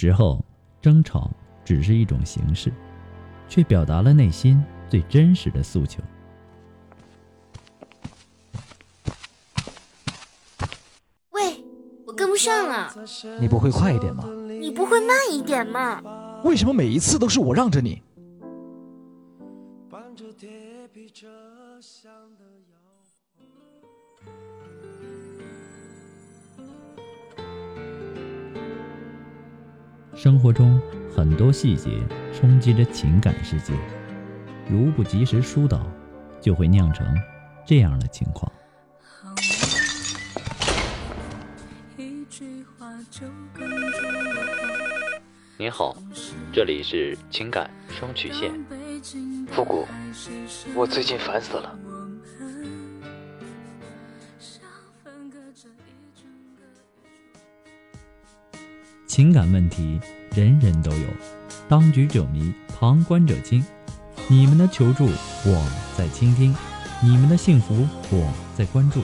时候争吵只是一种形式，却表达了内心最真实的诉求。喂，我跟不上了，你不会快一点吗？你不会慢一点吗？为什么每一次都是我让着你？生活中很多细节冲击着情感世界，如不及时疏导，就会酿成这样的情况。您好，这里是情感双曲线。复古，我最近烦死了。情感问题人人都有，当局者迷，旁观者清。你们的求助，我在倾听；你们的幸福，我在关注。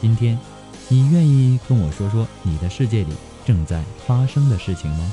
今天，你愿意跟我说说你的世界里正在发生的事情吗？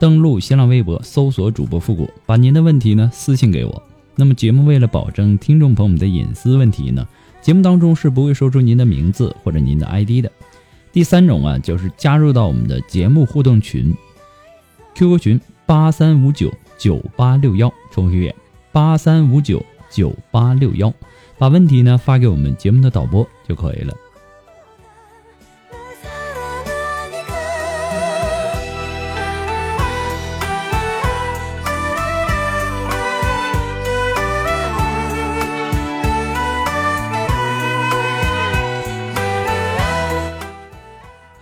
登录新浪微博，搜索主播复古，把您的问题呢私信给我。那么节目为了保证听众朋友们的隐私问题呢，节目当中是不会说出您的名字或者您的 ID 的。第三种啊，就是加入到我们的节目互动群，QQ 群八三五九九八六幺，重复一遍八三五九九八六幺，把问题呢发给我们节目的导播就可以了。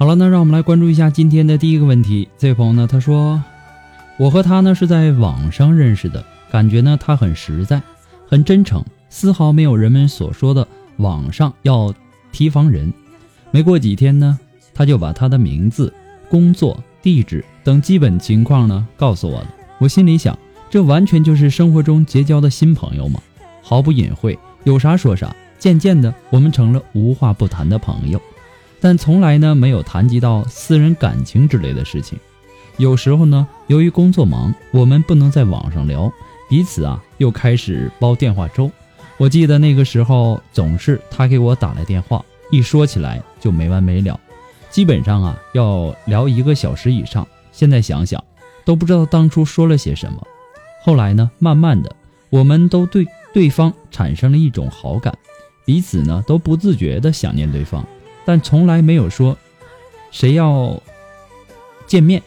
了，那让我们来关注一下今天的第一个问题。这位朋友呢，他说：“我和他呢是在网上认识的，感觉呢他很实在，很真诚，丝毫没有人们所说的网上要提防人。没过几天呢，他就把他的名字、工作、地址等基本情况呢告诉我了。我心里想，这完全就是生活中结交的新朋友嘛，毫不隐晦，有啥说啥。渐渐的，我们成了无话不谈的朋友。”但从来呢没有谈及到私人感情之类的事情。有时候呢，由于工作忙，我们不能在网上聊，彼此啊又开始煲电话粥。我记得那个时候总是他给我打来电话，一说起来就没完没了，基本上啊要聊一个小时以上。现在想想，都不知道当初说了些什么。后来呢，慢慢的，我们都对对方产生了一种好感，彼此呢都不自觉的想念对方。但从来没有说谁要见面。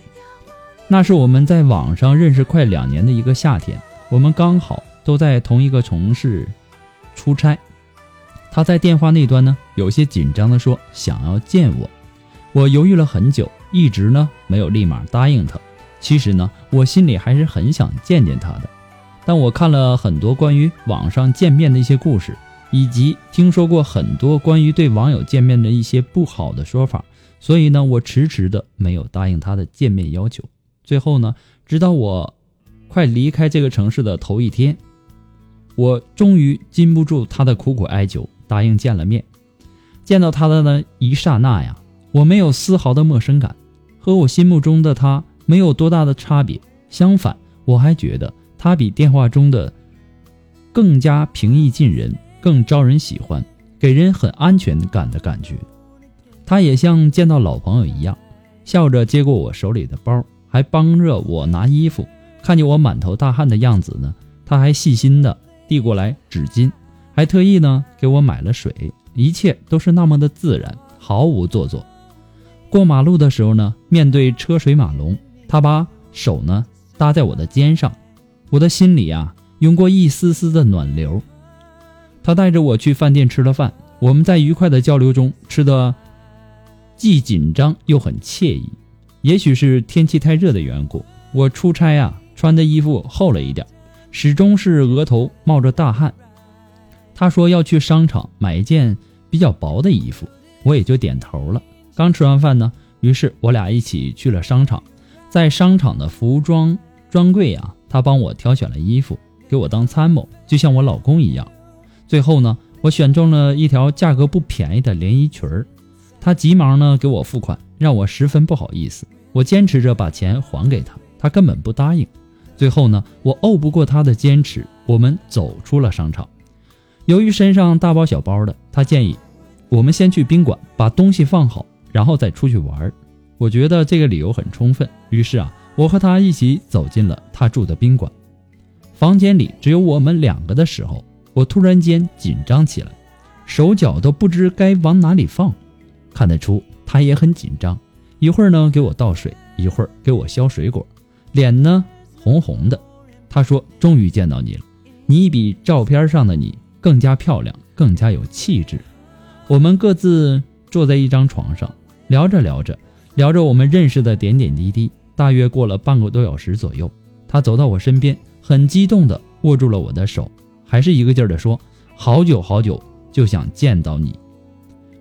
那是我们在网上认识快两年的一个夏天，我们刚好都在同一个城市出差。他在电话那端呢，有些紧张的说想要见我。我犹豫了很久，一直呢没有立马答应他。其实呢，我心里还是很想见见他的。但我看了很多关于网上见面的一些故事，以及听说过很多关于对网友见面的一些不好的说法，所以呢，我迟迟的没有答应他的见面要求。最后呢，直到我快离开这个城市的头一天，我终于禁不住他的苦苦哀求。答应见了面，见到他的那一刹那呀，我没有丝毫的陌生感，和我心目中的他没有多大的差别。相反，我还觉得他比电话中的更加平易近人，更招人喜欢，给人很安全感的感觉。他也像见到老朋友一样，笑着接过我手里的包，还帮着我拿衣服。看见我满头大汗的样子呢，他还细心的递过来纸巾。还特意呢给我买了水，一切都是那么的自然，毫无做作。过马路的时候呢，面对车水马龙，他把手呢搭在我的肩上，我的心里啊涌过一丝丝的暖流。他带着我去饭店吃了饭，我们在愉快的交流中吃的既紧张又很惬意。也许是天气太热的缘故，我出差啊穿的衣服厚了一点，始终是额头冒着大汗。他说要去商场买一件比较薄的衣服，我也就点头了。刚吃完饭呢，于是我俩一起去了商场，在商场的服装专柜啊，他帮我挑选了衣服，给我当参谋，就像我老公一样。最后呢，我选中了一条价格不便宜的连衣裙儿，他急忙呢给我付款，让我十分不好意思。我坚持着把钱还给他，他根本不答应。最后呢，我拗不过他的坚持，我们走出了商场。由于身上大包小包的，他建议我们先去宾馆把东西放好，然后再出去玩。我觉得这个理由很充分，于是啊，我和他一起走进了他住的宾馆。房间里只有我们两个的时候，我突然间紧张起来，手脚都不知该往哪里放。看得出他也很紧张，一会儿呢给我倒水，一会儿给我削水果，脸呢红红的。他说：“终于见到你了，你比照片上的你。”更加漂亮，更加有气质。我们各自坐在一张床上，聊着聊着，聊着我们认识的点点滴滴。大约过了半个多小时左右，他走到我身边，很激动地握住了我的手，还是一个劲儿地说：“好久好久就想见到你。”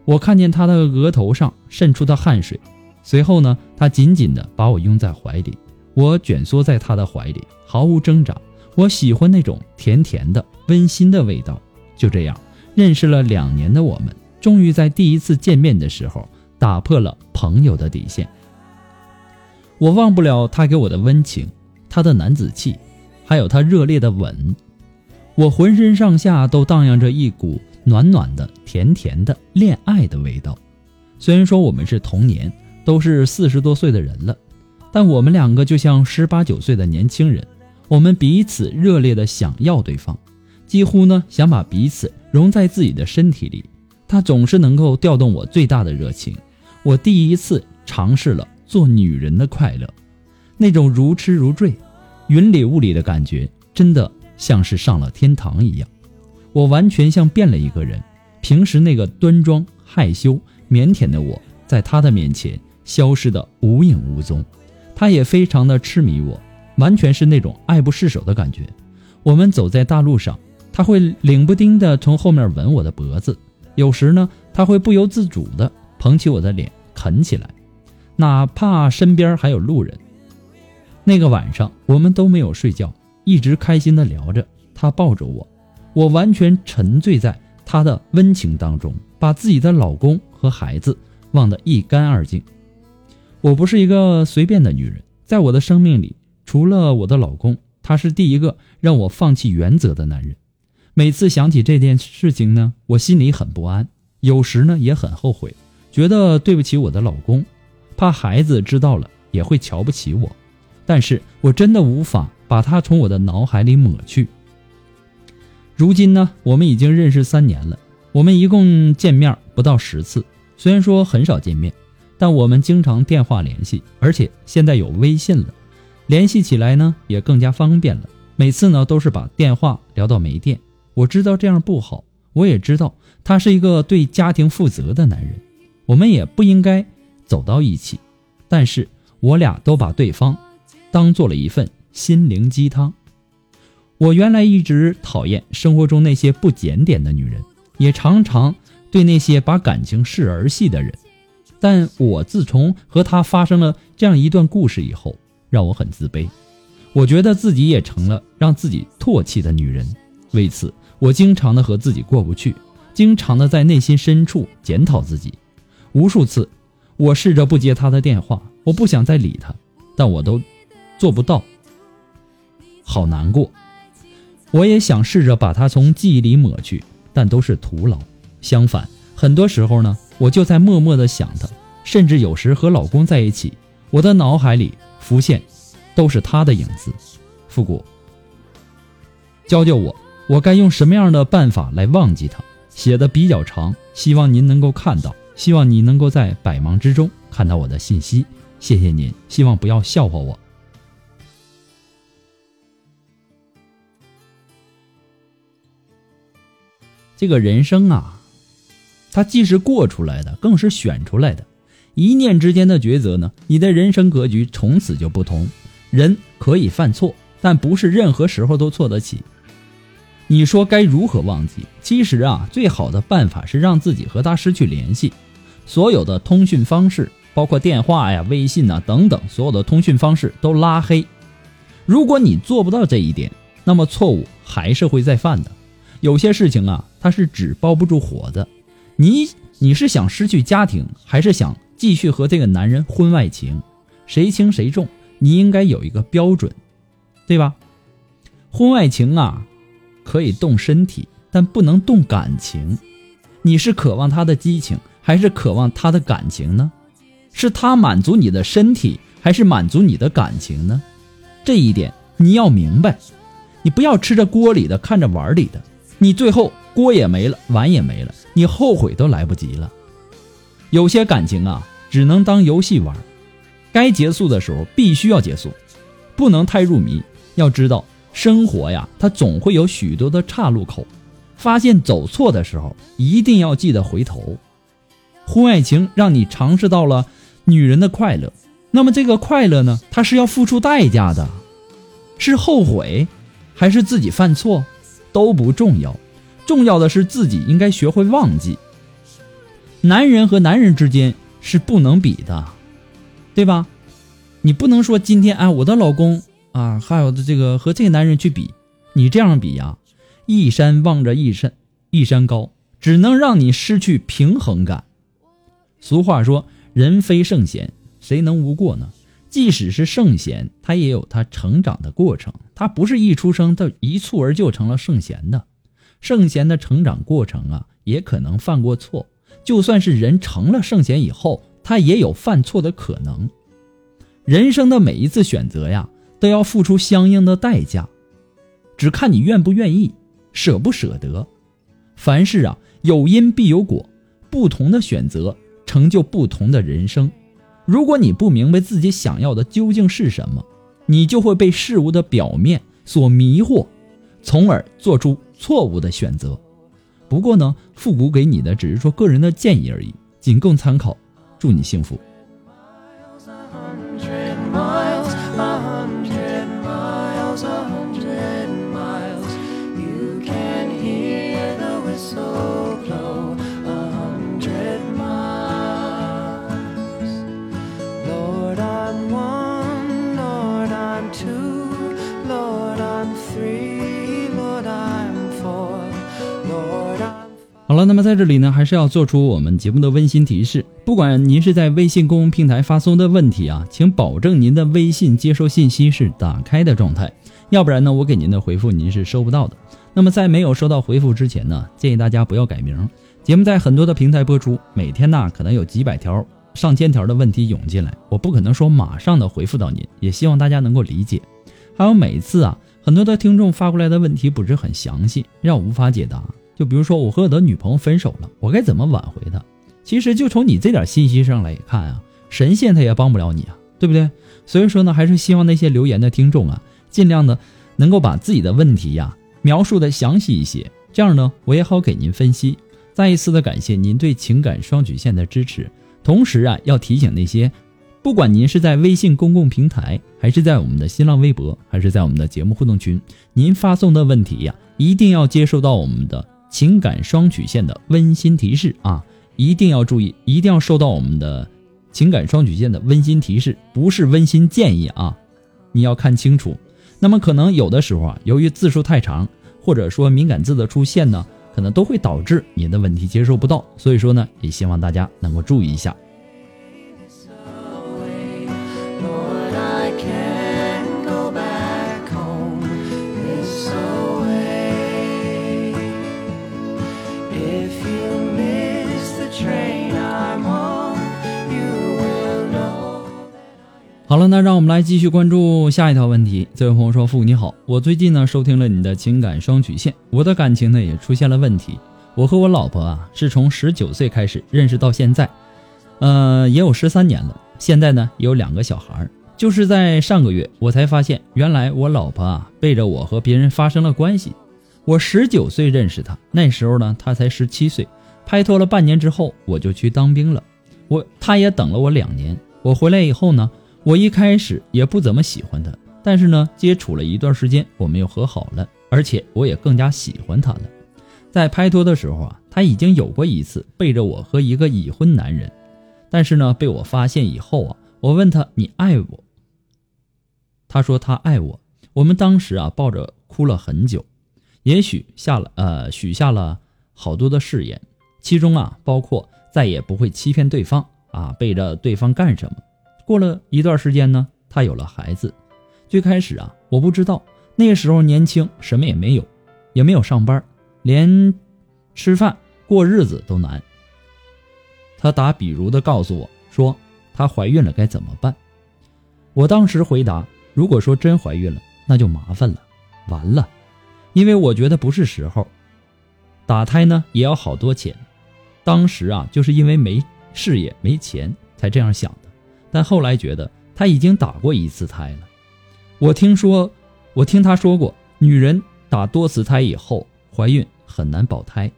我看见他的额头上渗出的汗水，随后呢，他紧紧地把我拥在怀里，我蜷缩在他的怀里，毫无挣扎。我喜欢那种甜甜的、温馨的味道。就这样，认识了两年的我们，终于在第一次见面的时候打破了朋友的底线。我忘不了他给我的温情，他的男子气，还有他热烈的吻。我浑身上下都荡漾着一股暖暖的、甜甜的恋爱的味道。虽然说我们是同年，都是四十多岁的人了，但我们两个就像十八九岁的年轻人，我们彼此热烈的想要对方。几乎呢想把彼此融在自己的身体里，他总是能够调动我最大的热情。我第一次尝试了做女人的快乐，那种如痴如醉、云里雾里的感觉，真的像是上了天堂一样。我完全像变了一个人，平时那个端庄、害羞、腼腆的我，在他的面前消失的无影无踪。他也非常的痴迷我，完全是那种爱不释手的感觉。我们走在大路上。他会冷不丁的从后面吻我的脖子，有时呢，他会不由自主的捧起我的脸啃起来，哪怕身边还有路人。那个晚上，我们都没有睡觉，一直开心的聊着。他抱着我，我完全沉醉在他的温情当中，把自己的老公和孩子忘得一干二净。我不是一个随便的女人，在我的生命里，除了我的老公，他是第一个让我放弃原则的男人。每次想起这件事情呢，我心里很不安，有时呢也很后悔，觉得对不起我的老公，怕孩子知道了也会瞧不起我，但是我真的无法把他从我的脑海里抹去。如今呢，我们已经认识三年了，我们一共见面不到十次，虽然说很少见面，但我们经常电话联系，而且现在有微信了，联系起来呢也更加方便了。每次呢都是把电话聊到没电。我知道这样不好，我也知道他是一个对家庭负责的男人，我们也不应该走到一起。但是我俩都把对方当做了一份心灵鸡汤。我原来一直讨厌生活中那些不检点的女人，也常常对那些把感情视儿戏的人。但我自从和他发生了这样一段故事以后，让我很自卑。我觉得自己也成了让自己唾弃的女人。为此，我经常的和自己过不去，经常的在内心深处检讨自己。无数次，我试着不接他的电话，我不想再理他，但我都做不到。好难过。我也想试着把他从记忆里抹去，但都是徒劳。相反，很多时候呢，我就在默默的想他，甚至有时和老公在一起，我的脑海里浮现都是他的影子。复古，教教我，我该用什么样的办法来忘记他？写的比较长，希望您能够看到，希望你能够在百忙之中看到我的信息。谢谢您，希望不要笑话我。这个人生啊，它既是过出来的，更是选出来的。一念之间的抉择呢，你的人生格局从此就不同。人可以犯错，但不是任何时候都错得起。你说该如何忘记？其实啊，最好的办法是让自己和他失去联系，所有的通讯方式，包括电话呀、微信呐等等，所有的通讯方式都拉黑。如果你做不到这一点，那么错误还是会再犯的。有些事情啊，它是纸包不住火的。你你是想失去家庭，还是想继续和这个男人婚外情？谁轻谁重？你应该有一个标准，对吧？婚外情啊，可以动身体，但不能动感情。你是渴望他的激情，还是渴望他的感情呢？是他满足你的身体，还是满足你的感情呢？这一点你要明白，你不要吃着锅里的，看着碗里的。你最后锅也没了，碗也没了，你后悔都来不及了。有些感情啊，只能当游戏玩，该结束的时候必须要结束，不能太入迷。要知道，生活呀，它总会有许多的岔路口，发现走错的时候，一定要记得回头。婚外情让你尝试到了女人的快乐，那么这个快乐呢，它是要付出代价的，是后悔，还是自己犯错？都不重要，重要的是自己应该学会忘记。男人和男人之间是不能比的，对吧？你不能说今天哎，我的老公啊，还有这个和这个男人去比，你这样比呀，一山望着一山一山高，只能让你失去平衡感。俗话说，人非圣贤，谁能无过呢？即使是圣贤，他也有他成长的过程，他不是一出生就一蹴而就成了圣贤的。圣贤的成长过程啊，也可能犯过错。就算是人成了圣贤以后，他也有犯错的可能。人生的每一次选择呀，都要付出相应的代价，只看你愿不愿意，舍不舍得。凡事啊，有因必有果，不同的选择成就不同的人生。如果你不明白自己想要的究竟是什么，你就会被事物的表面所迷惑，从而做出错误的选择。不过呢，复古给你的只是说个人的建议而已，仅供参考。祝你幸福。了，那么在这里呢，还是要做出我们节目的温馨提示：不管您是在微信公众平台发送的问题啊，请保证您的微信接收信息是打开的状态，要不然呢，我给您的回复您是收不到的。那么在没有收到回复之前呢，建议大家不要改名。节目在很多的平台播出，每天呢可能有几百条、上千条的问题涌进来，我不可能说马上的回复到您，也希望大家能够理解。还有每次啊，很多的听众发过来的问题不是很详细，让我无法解答。就比如说，我和我的女朋友分手了，我该怎么挽回她？其实就从你这点信息上来看啊，神仙他也帮不了你啊，对不对？所以说呢，还是希望那些留言的听众啊，尽量的能够把自己的问题呀描述的详细一些，这样呢，我也好给您分析。再一次的感谢您对情感双曲线的支持，同时啊，要提醒那些，不管您是在微信公共平台，还是在我们的新浪微博，还是在我们的节目互动群，您发送的问题呀，一定要接收到我们的情感双曲线的温馨提示啊，一定要注意，一定要收到我们的情感双曲线的温馨提示，不是温馨建议啊，你要看清楚。那么可能有的时候啊，由于字数太长，或者说敏感字的出现呢。可能都会导致你的问题接收不到，所以说呢，也希望大家能够注意一下。好了，那让我们来继续关注下一条问题。这位朋友说：“父你好，我最近呢收听了你的情感双曲线，我的感情呢也出现了问题。我和我老婆啊是从十九岁开始认识到现在，呃也有十三年了。现在呢有两个小孩，就是在上个月我才发现，原来我老婆啊背着我和别人发生了关系。我十九岁认识她，那时候呢她才十七岁，拍拖了半年之后我就去当兵了。我她也等了我两年，我回来以后呢。”我一开始也不怎么喜欢他，但是呢，接触了一段时间，我们又和好了，而且我也更加喜欢他了。在拍拖的时候啊，他已经有过一次背着我和一个已婚男人，但是呢，被我发现以后啊，我问他你爱我？他说他爱我。我们当时啊，抱着哭了很久，也许下了呃许下了好多的誓言，其中啊包括再也不会欺骗对方啊，背着对方干什么。过了一段时间呢，她有了孩子。最开始啊，我不知道，那时候年轻，什么也没有，也没有上班，连吃饭过日子都难。他打比如的告诉我说，她怀孕了该怎么办？我当时回答：如果说真怀孕了，那就麻烦了，完了，因为我觉得不是时候。打胎呢也要好多钱，当时啊就是因为没事业没钱才这样想的。但后来觉得他已经打过一次胎了。我听说，我听他说过，女人打多次胎以后怀孕很难保胎。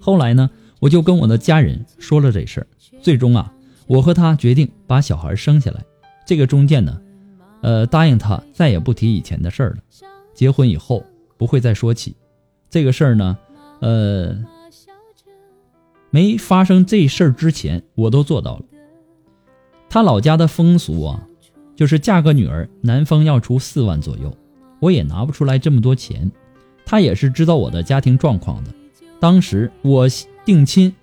后来呢，我就跟我的家人说了这事儿。最终啊，我和他决定把小孩生下来。这个中介呢，呃，答应他再也不提以前的事儿了。结婚以后不会再说起这个事儿呢，呃。没发生这事儿之前，我都做到了。他老家的风俗啊，就是嫁个女儿，男方要出四万左右，我也拿不出来这么多钱。他也是知道我的家庭状况的。当时我定亲，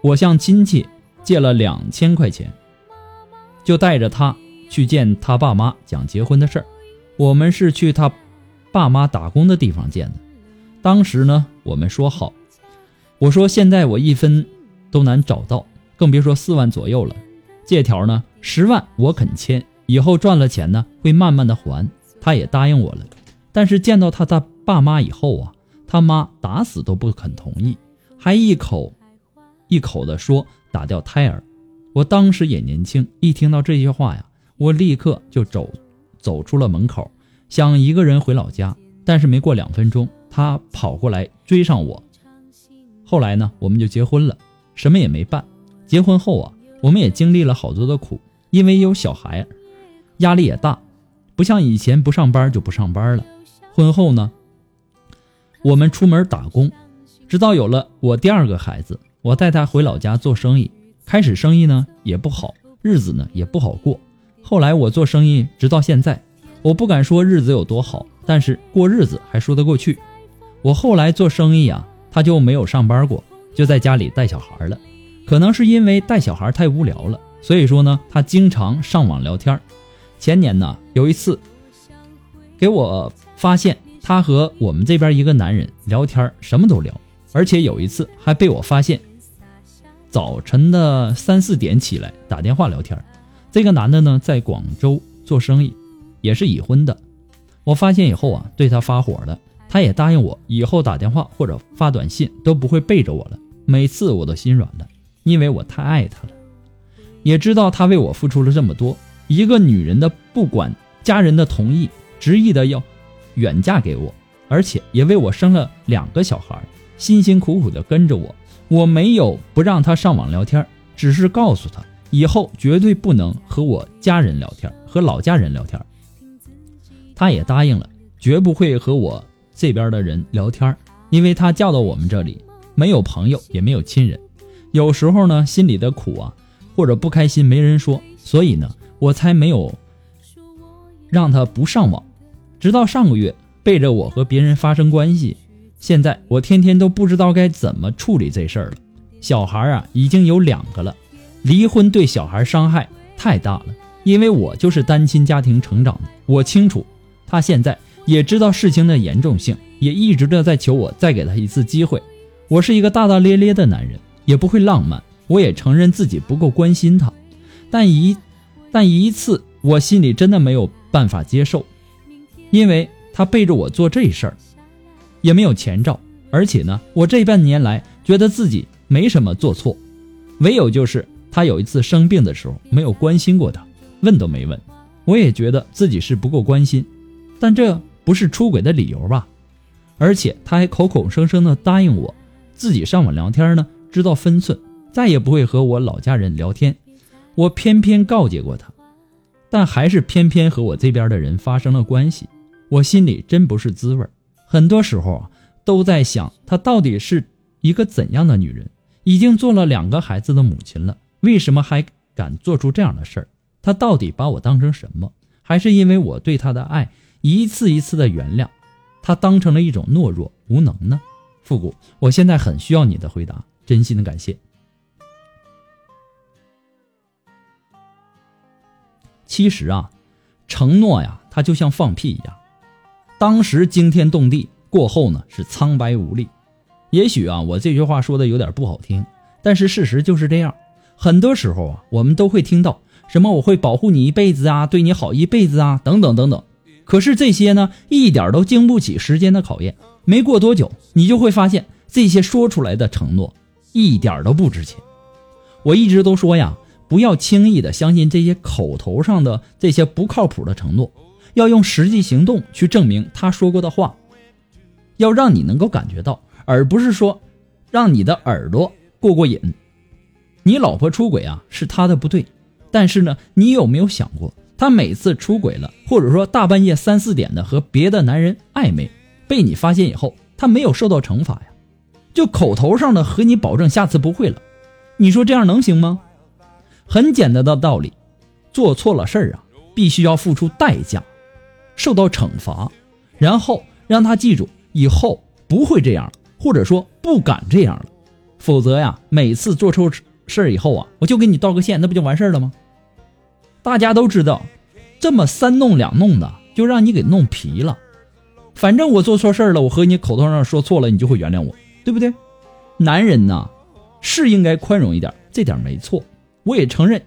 我向亲戚借了两千块钱，就带着他去见他爸妈讲结婚的事儿。我们是去他爸妈打工的地方见的。当时呢，我们说好。我说现在我一分都难找到，更别说四万左右了。借条呢，十万我肯签，以后赚了钱呢会慢慢的还。他也答应我了。但是见到他的爸妈以后啊，他妈打死都不肯同意，还一口一口的说打掉胎儿。我当时也年轻，一听到这些话呀，我立刻就走走出了门口，想一个人回老家。但是没过两分钟，他跑过来追上我。后来呢，我们就结婚了，什么也没办。结婚后啊，我们也经历了好多的苦，因为有小孩，压力也大，不像以前不上班就不上班了。婚后呢，我们出门打工，直到有了我第二个孩子，我带他回老家做生意。开始生意呢也不好，日子呢也不好过。后来我做生意直到现在，我不敢说日子有多好，但是过日子还说得过去。我后来做生意啊。他就没有上班过，就在家里带小孩了。可能是因为带小孩太无聊了，所以说呢，他经常上网聊天。前年呢，有一次给我发现他和我们这边一个男人聊天，什么都聊，而且有一次还被我发现早晨的三四点起来打电话聊天。这个男的呢，在广州做生意，也是已婚的。我发现以后啊，对他发火了。他也答应我，以后打电话或者发短信都不会背着我了。每次我都心软了，因为我太爱他了，也知道他为我付出了这么多。一个女人的不管家人的同意，执意的要远嫁给我，而且也为我生了两个小孩，辛辛苦苦的跟着我。我没有不让他上网聊天，只是告诉他以后绝对不能和我家人聊天，和老家人聊天。他也答应了，绝不会和我这边的人聊天，因为他嫁到我们这里，没有朋友，也没有亲人。有时候呢，心里的苦啊，或者不开心没人说，所以呢，我才没有让他不上网。直到上个月，背着我和别人发生关系。现在我天天都不知道该怎么处理这事儿了。小孩啊，已经有两个了，离婚对小孩伤害太大了。因为我就是单亲家庭成长的，我清楚。他现在也知道事情的严重性，也一直的在求我再给他一次机会。我是一个大大咧咧的男人，也不会浪漫。我也承认自己不够关心他，但一但一次，我心里真的没有办法接受，因为他背着我做这事儿。也没有前兆，而且呢，我这半年来觉得自己没什么做错，唯有就是他有一次生病的时候没有关心过他，问都没问，我也觉得自己是不够关心，但这不是出轨的理由吧？而且他还口口声声的答应我，自己上网聊天呢，知道分寸，再也不会和我老家人聊天，我偏偏告诫过他，但还是偏偏和我这边的人发生了关系，我心里真不是滋味。很多时候啊，都在想她到底是一个怎样的女人？已经做了两个孩子的母亲了，为什么还敢做出这样的事儿？她到底把我当成什么？还是因为我对她的爱，一次一次的原谅，他当成了一种懦弱无能呢？复古，我现在很需要你的回答，真心的感谢。其实啊，承诺呀，它就像放屁一样。当时惊天动地，过后呢是苍白无力。也许啊，我这句话说的有点不好听，但是事实就是这样。很多时候啊，我们都会听到什么“我会保护你一辈子啊，对你好一辈子啊”等等等等。可是这些呢，一点都经不起时间的考验。没过多久，你就会发现这些说出来的承诺一点都不值钱。我一直都说呀，不要轻易的相信这些口头上的这些不靠谱的承诺。要用实际行动去证明他说过的话，要让你能够感觉到，而不是说让你的耳朵过过瘾。你老婆出轨啊，是他的不对，但是呢，你有没有想过，他每次出轨了，或者说大半夜三四点的和别的男人暧昧，被你发现以后，他没有受到惩罚呀？就口头上的和你保证下次不会了，你说这样能行吗？很简单的道理，做错了事儿啊，必须要付出代价。受到惩罚，然后让他记住以后不会这样了，或者说不敢这样了。否则呀，每次做错事儿以后啊，我就给你道个歉，那不就完事儿了吗？大家都知道，这么三弄两弄的，就让你给弄皮了。反正我做错事儿了，我和你口头上说错了，你就会原谅我，对不对？男人呐，是应该宽容一点，这点没错。我也承认，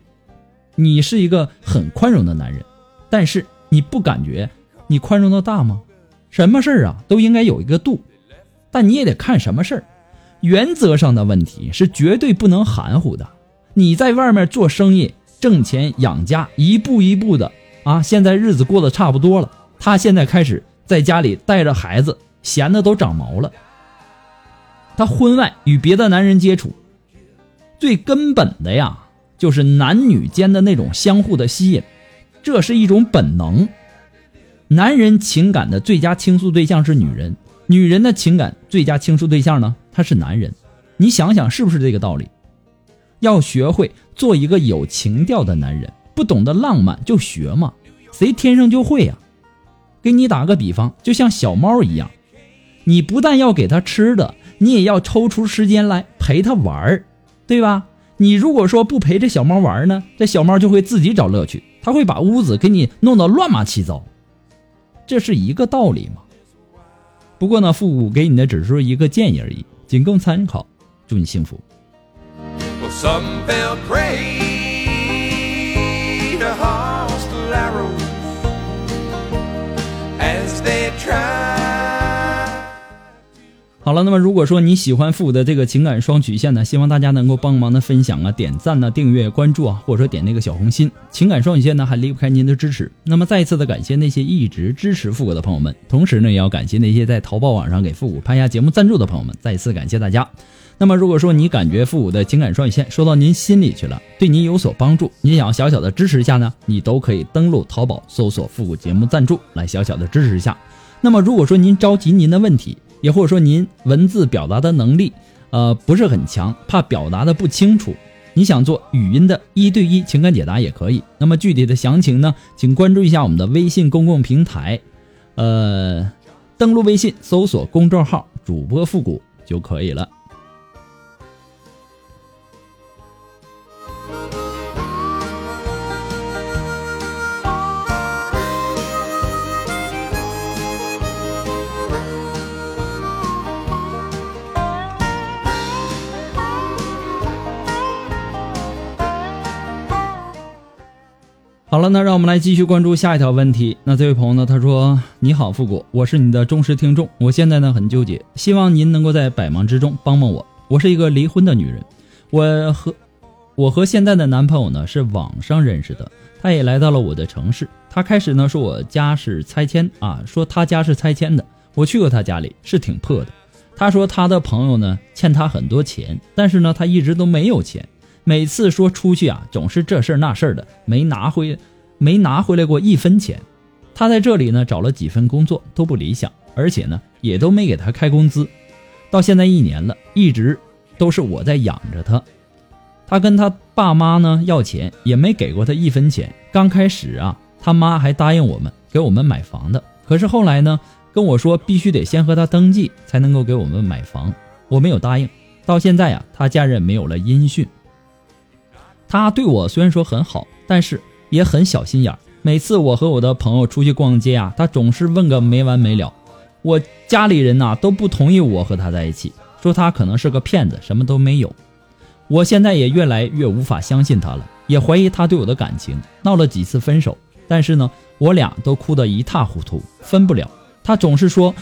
你是一个很宽容的男人，但是你不感觉？你宽容的大吗？什么事儿啊都应该有一个度，但你也得看什么事儿。原则上的问题是绝对不能含糊的。你在外面做生意挣钱养家，一步一步的啊，现在日子过得差不多了。他现在开始在家里带着孩子，闲的都长毛了。他婚外与别的男人接触，最根本的呀，就是男女间的那种相互的吸引，这是一种本能。男人情感的最佳倾诉对象是女人，女人的情感最佳倾诉对象呢？他是男人。你想想是不是这个道理？要学会做一个有情调的男人，不懂得浪漫就学嘛，谁天生就会呀？给你打个比方，就像小猫一样，你不但要给它吃的，你也要抽出时间来陪它玩儿，对吧？你如果说不陪这小猫玩呢，这小猫就会自己找乐趣，它会把屋子给你弄得乱码七糟。这是一个道理吗？不过呢，复古给你的只是一个建议而已，仅供参考。祝你幸福。Some fell pretty 好了，那么如果说你喜欢复古的这个情感双曲线呢，希望大家能够帮忙的分享啊、点赞呢、订阅、关注啊，或者说点那个小红心。情感双曲线呢还离不开您的支持。那么再一次的感谢那些一直支持复古的朋友们，同时呢也要感谢那些在淘宝网上给复古拍下节目赞助的朋友们，再一次感谢大家。那么如果说你感觉复古的情感双语线说到您心里去了，对您有所帮助，你想要小小的支持一下呢，你都可以登录淘宝搜索复古节目赞助来小小的支持一下。那么如果说您着急您的问题，也或者说您文字表达的能力，呃不是很强，怕表达的不清楚，你想做语音的一对一情感解答也可以。那么具体的详情呢，请关注一下我们的微信公共平台，呃，登录微信搜索公众号“主播复古”就可以了。好了，那让我们来继续关注下一条问题。那这位朋友呢，他说：“你好，复古，我是你的忠实听众。我现在呢很纠结，希望您能够在百忙之中帮帮我。我是一个离婚的女人，我和我和现在的男朋友呢是网上认识的，他也来到了我的城市。他开始呢说我家是拆迁啊，说他家是拆迁的。我去过他家里，是挺破的。他说他的朋友呢欠他很多钱，但是呢他一直都没有钱。”每次说出去啊，总是这事儿那事儿的，没拿回，没拿回来过一分钱。他在这里呢找了几份工作都不理想，而且呢也都没给他开工资。到现在一年了，一直都是我在养着他。他跟他爸妈呢要钱，也没给过他一分钱。刚开始啊，他妈还答应我们给我们买房的，可是后来呢跟我说必须得先和他登记才能够给我们买房，我没有答应。到现在呀，他家人没有了音讯。他对我虽然说很好，但是也很小心眼儿每次我和我的朋友出去逛街啊，他总是问个没完没了。我家里人呐都不同意我和他在一起，说他可能是个骗子，什么都没有。我现在也越来越无法相信他了，也怀疑他对我的感情。闹了几次分手，但是呢，我俩都哭得一塌糊涂，分不了。他总是说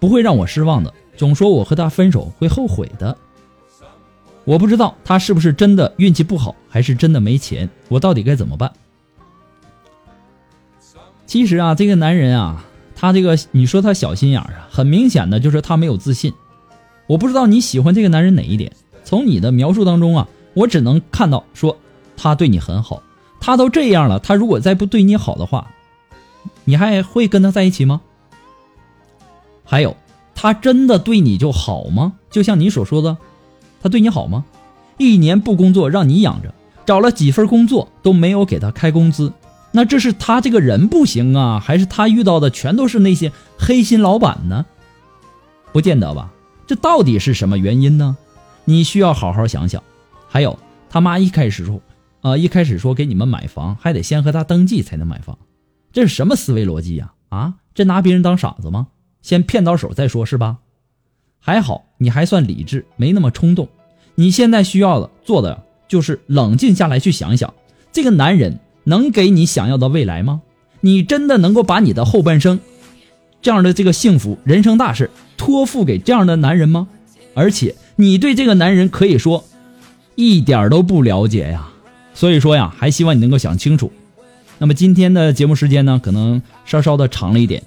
不会让我失望的，总说我和他分手会后悔的。我不知道他是不是真的运气不好，还是真的没钱。我到底该怎么办？其实啊，这个男人啊，他这个你说他小心眼啊，很明显的就是他没有自信。我不知道你喜欢这个男人哪一点？从你的描述当中啊，我只能看到说他对你很好。他都这样了，他如果再不对你好的话，你还会跟他在一起吗？还有，他真的对你就好吗？就像你所说的。他对你好吗？一年不工作让你养着，找了几份工作都没有给他开工资，那这是他这个人不行啊，还是他遇到的全都是那些黑心老板呢？不见得吧？这到底是什么原因呢？你需要好好想想。还有他妈一开始说，啊，一开始说给你们买房还得先和他登记才能买房，这是什么思维逻辑呀？啊，这拿别人当傻子吗？先骗到手再说，是吧？还好你还算理智，没那么冲动。你现在需要的做的就是冷静下来，去想想，这个男人能给你想要的未来吗？你真的能够把你的后半生，这样的这个幸福人生大事托付给这样的男人吗？而且你对这个男人可以说一点都不了解呀。所以说呀，还希望你能够想清楚。那么今天的节目时间呢，可能稍稍的长了一点，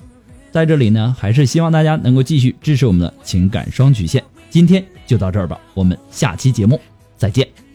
在这里呢，还是希望大家能够继续支持我们的情感双曲线。今天。就到这儿吧，我们下期节目再见。